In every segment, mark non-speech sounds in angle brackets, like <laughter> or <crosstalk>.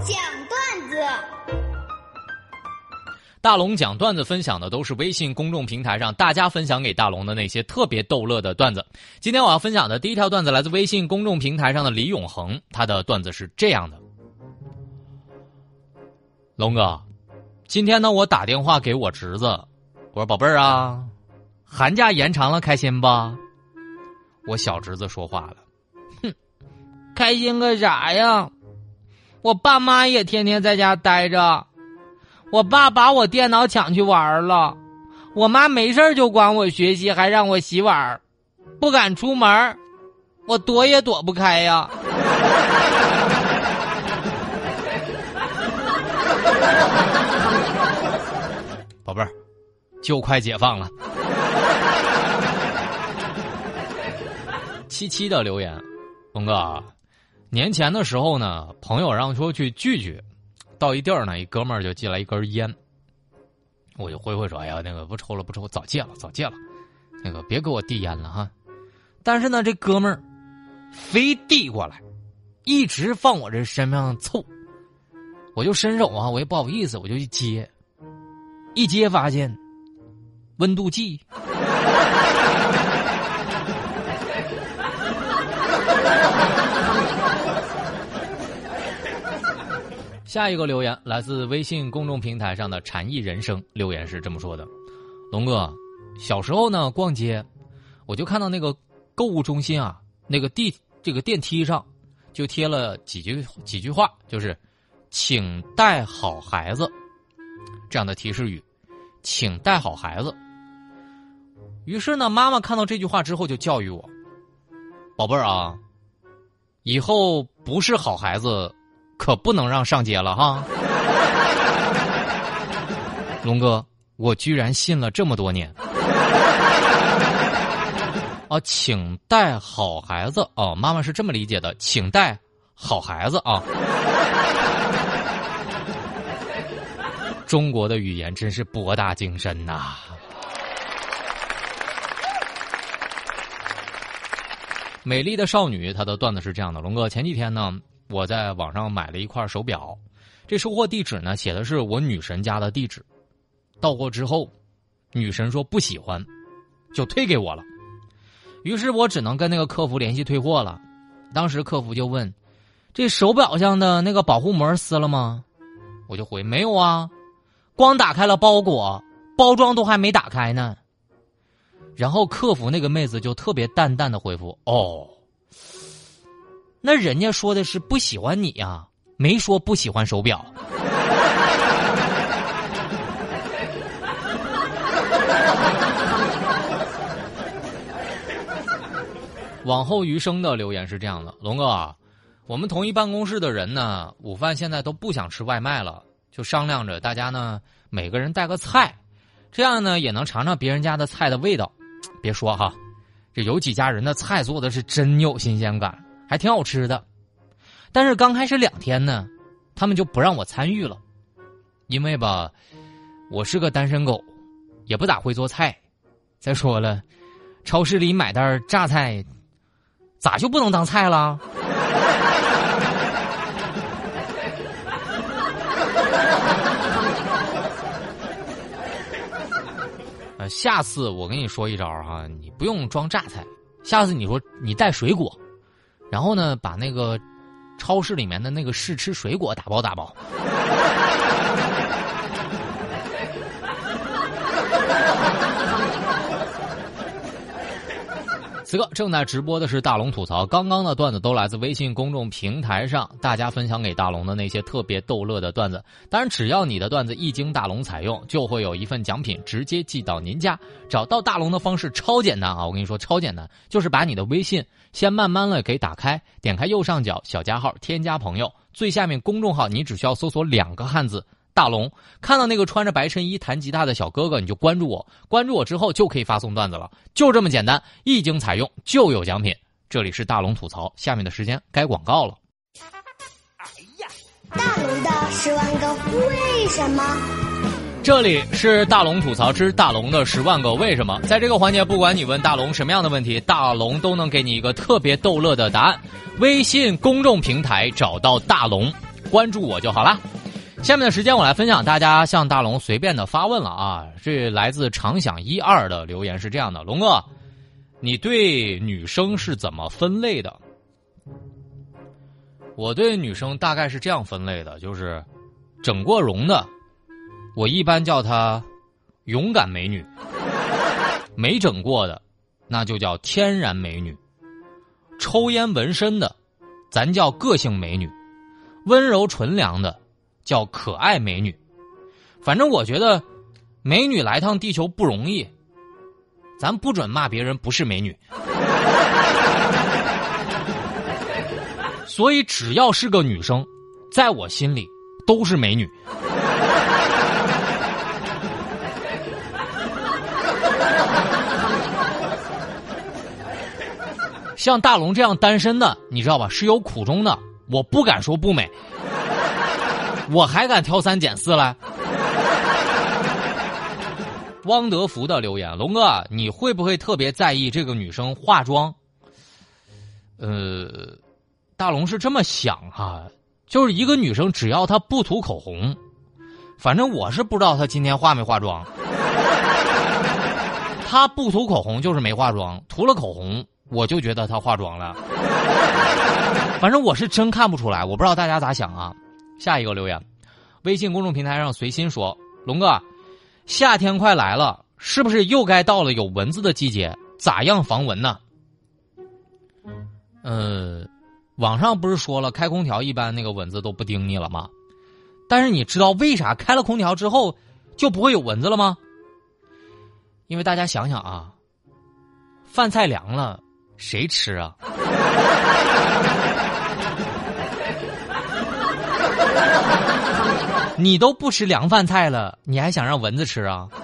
讲段子。大龙讲段子分享的都是微信公众平台上大家分享给大龙的那些特别逗乐的段子。今天我要分享的第一条段子来自微信公众平台上的李永恒，他的段子是这样的：龙哥，今天呢我打电话给我侄子，我说宝贝儿啊，寒假延长了，开心吧？我小侄子说话了，哼，开心个啥呀？我爸妈也天天在家待着。我爸把我电脑抢去玩了，我妈没事就管我学习，还让我洗碗，不敢出门，我躲也躲不开呀。<laughs> 宝贝儿，就快解放了。<laughs> 七七的留言，龙哥，年前的时候呢，朋友让说去聚聚。到一地儿呢，一哥们儿就寄来一根烟，我就挥挥手，哎呀，那个不抽了，不抽，早戒了，早戒了，那个别给我递烟了哈。但是呢，这哥们儿非递过来，一直放我这身上凑，我就伸手啊，我也不好意思，我就去接，一接发现温度计。下一个留言来自微信公众平台上的禅意人生，留言是这么说的：“龙哥，小时候呢逛街，我就看到那个购物中心啊，那个地这个电梯上就贴了几句几句话，就是‘请带好孩子’这样的提示语，‘请带好孩子’。于是呢，妈妈看到这句话之后就教育我：‘宝贝儿啊，以后不是好孩子。’”可不能让上街了哈，<laughs> 龙哥，我居然信了这么多年。<laughs> 啊，请带好孩子哦，妈妈是这么理解的，请带好孩子啊。<laughs> 中国的语言真是博大精深呐。美丽的少女，她的段子是这样的，龙哥，前几天呢。我在网上买了一块手表，这收货地址呢写的是我女神家的地址。到货之后，女神说不喜欢，就退给我了。于是我只能跟那个客服联系退货了。当时客服就问：“这手表上的那个保护膜撕了吗？”我就回：“没有啊，光打开了包裹，包装都还没打开呢。”然后客服那个妹子就特别淡淡的回复：“哦。”那人家说的是不喜欢你呀，没说不喜欢手表。<laughs> 往后余生的留言是这样的：龙哥，我们同一办公室的人呢，午饭现在都不想吃外卖了，就商量着大家呢每个人带个菜，这样呢也能尝尝别人家的菜的味道。别说哈，这有几家人的菜做的是真有新鲜感。还挺好吃的，但是刚开始两天呢，他们就不让我参与了，因为吧，我是个单身狗，也不咋会做菜。再说了，超市里买袋榨菜，咋就不能当菜了？<laughs> 呃，下次我跟你说一招哈，你不用装榨菜，下次你说你带水果。然后呢，把那个超市里面的那个试吃水果打包打包。此刻正在直播的是大龙吐槽，刚刚的段子都来自微信公众平台上大家分享给大龙的那些特别逗乐的段子。当然，只要你的段子一经大龙采用，就会有一份奖品直接寄到您家。找到大龙的方式超简单啊！我跟你说，超简单，就是把你的微信先慢慢的给打开，点开右上角小加号，添加朋友，最下面公众号，你只需要搜索两个汉字。大龙看到那个穿着白衬衣弹吉他的小哥哥，你就关注我。关注我之后就可以发送段子了，就这么简单。一经采用就有奖品。这里是大龙吐槽，下面的时间该广告了。哎呀，大龙的十万个为什么？这里是大龙吐槽之大龙的十万个为什么。在这个环节，不管你问大龙什么样的问题，大龙都能给你一个特别逗乐的答案。微信公众平台找到大龙。关注我就好了。下面的时间我来分享大家向大龙随便的发问了啊，这来自常想一二的留言是这样的：龙哥，你对女生是怎么分类的？我对女生大概是这样分类的，就是整过容的，我一般叫她勇敢美女；没整过的，那就叫天然美女；抽烟纹身的，咱叫个性美女；温柔纯良的，叫可爱美女。反正我觉得，美女来趟地球不容易，咱不准骂别人不是美女。所以，只要是个女生，在我心里都是美女。像大龙这样单身的，你知道吧？是有苦衷的。我不敢说不美，我还敢挑三拣四了。汪德福的留言：龙哥，你会不会特别在意这个女生化妆？呃。大龙是这么想哈，就是一个女生，只要她不涂口红，反正我是不知道她今天化没化妆。她不涂口红就是没化妆，涂了口红我就觉得她化妆了。反正我是真看不出来，我不知道大家咋想啊。下一个留言，微信公众平台上随心说：“龙哥，夏天快来了，是不是又该到了有蚊子的季节？咋样防蚊呢？”呃。网上不是说了，开空调一般那个蚊子都不叮你了吗？但是你知道为啥开了空调之后就不会有蚊子了吗？因为大家想想啊，饭菜凉了谁吃啊？你都不吃凉饭菜了，你还想让蚊子吃啊？<laughs>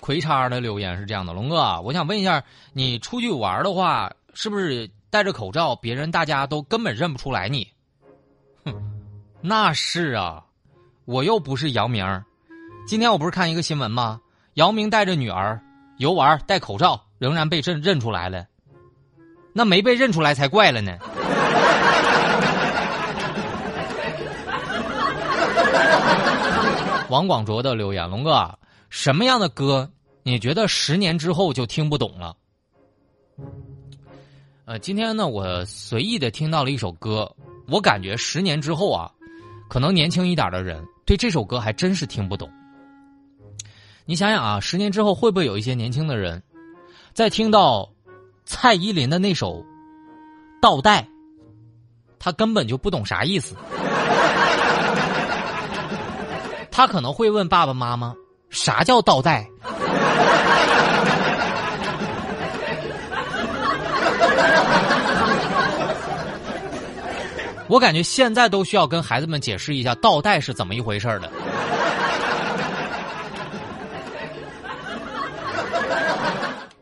葵叉的留言是这样的：龙哥，我想问一下，你出去玩的话，是不是戴着口罩，别人大家都根本认不出来你？哼，那是啊，我又不是姚明。今天我不是看一个新闻吗？姚明带着女儿游玩，戴口罩，仍然被认认出来了。那没被认出来才怪了呢。王广卓的留言：龙哥。什么样的歌你觉得十年之后就听不懂了？呃，今天呢，我随意的听到了一首歌，我感觉十年之后啊，可能年轻一点的人对这首歌还真是听不懂。你想想啊，十年之后会不会有一些年轻的人，在听到蔡依林的那首《倒带》，他根本就不懂啥意思，他可能会问爸爸妈妈。啥叫倒带？我感觉现在都需要跟孩子们解释一下倒带是怎么一回事的。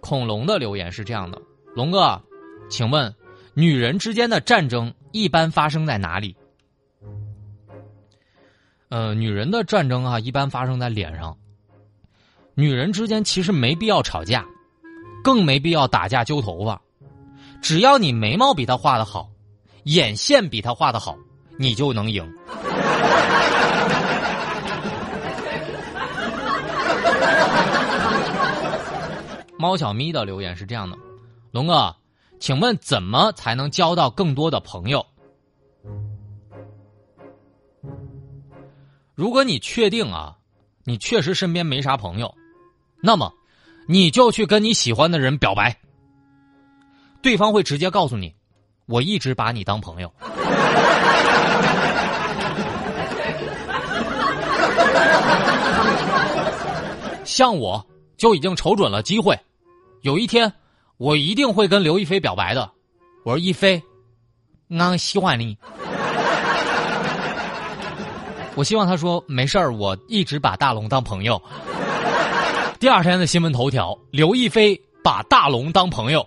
恐龙的留言是这样的：龙哥，请问，女人之间的战争一般发生在哪里？呃，女人的战争啊，一般发生在脸上。女人之间其实没必要吵架，更没必要打架揪头发，只要你眉毛比她画的好，眼线比她画的好，你就能赢。猫小咪的留言是这样的：龙哥，请问怎么才能交到更多的朋友？如果你确定啊，你确实身边没啥朋友。那么，你就去跟你喜欢的人表白，对方会直接告诉你：“我一直把你当朋友。” <laughs> 像我就已经瞅准了机会，有一天我一定会跟刘亦菲表白的。我说：“亦菲，俺喜欢你。”我希望他说：“没事儿，我一直把大龙当朋友。”第二天的新闻头条：刘亦菲把大龙当朋友。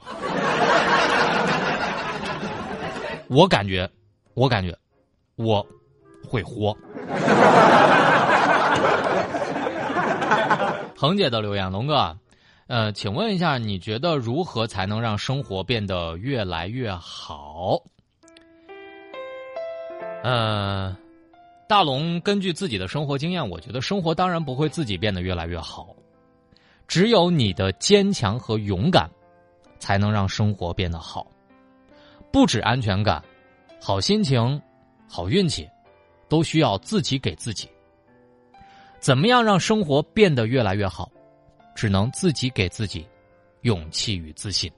我感觉，我感觉，我会活。恒姐的留言：龙哥，呃，请问一下，你觉得如何才能让生活变得越来越好？呃，大龙根据自己的生活经验，我觉得生活当然不会自己变得越来越好，只有你的坚强和勇敢，才能让生活变得好。不止安全感，好心情，好运气，都需要自己给自己。怎么样让生活变得越来越好？只能自己给自己勇气与自信。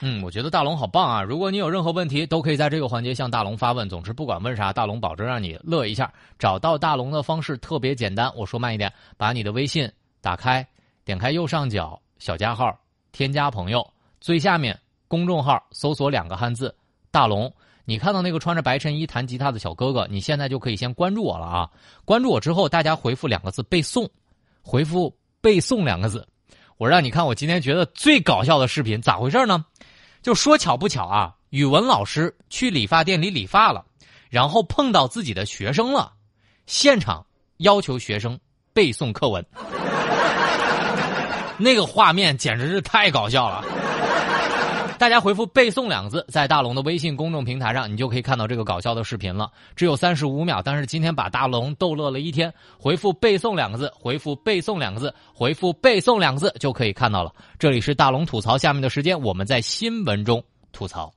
嗯，我觉得大龙好棒啊！如果你有任何问题，都可以在这个环节向大龙发问。总之，不管问啥，大龙保证让你乐一下。找到大龙的方式特别简单，我说慢一点，把你的微信打开，点开右上角小加号，添加朋友，最下面公众号搜索两个汉字“大龙”。你看到那个穿着白衬衣弹吉他的小哥哥，你现在就可以先关注我了啊！关注我之后，大家回复两个字“背诵”，回复“背诵”两个字，我让你看我今天觉得最搞笑的视频，咋回事呢？就说巧不巧啊，语文老师去理发店里理发了，然后碰到自己的学生了，现场要求学生背诵课文，<laughs> 那个画面简直是太搞笑了。大家回复“背诵”两个字，在大龙的微信公众平台上，你就可以看到这个搞笑的视频了。只有三十五秒，但是今天把大龙逗乐了一天。回复“背诵”两个字，回复“背诵”两个字，回复“背诵”两个字，就可以看到了。这里是大龙吐槽，下面的时间我们在新闻中吐槽。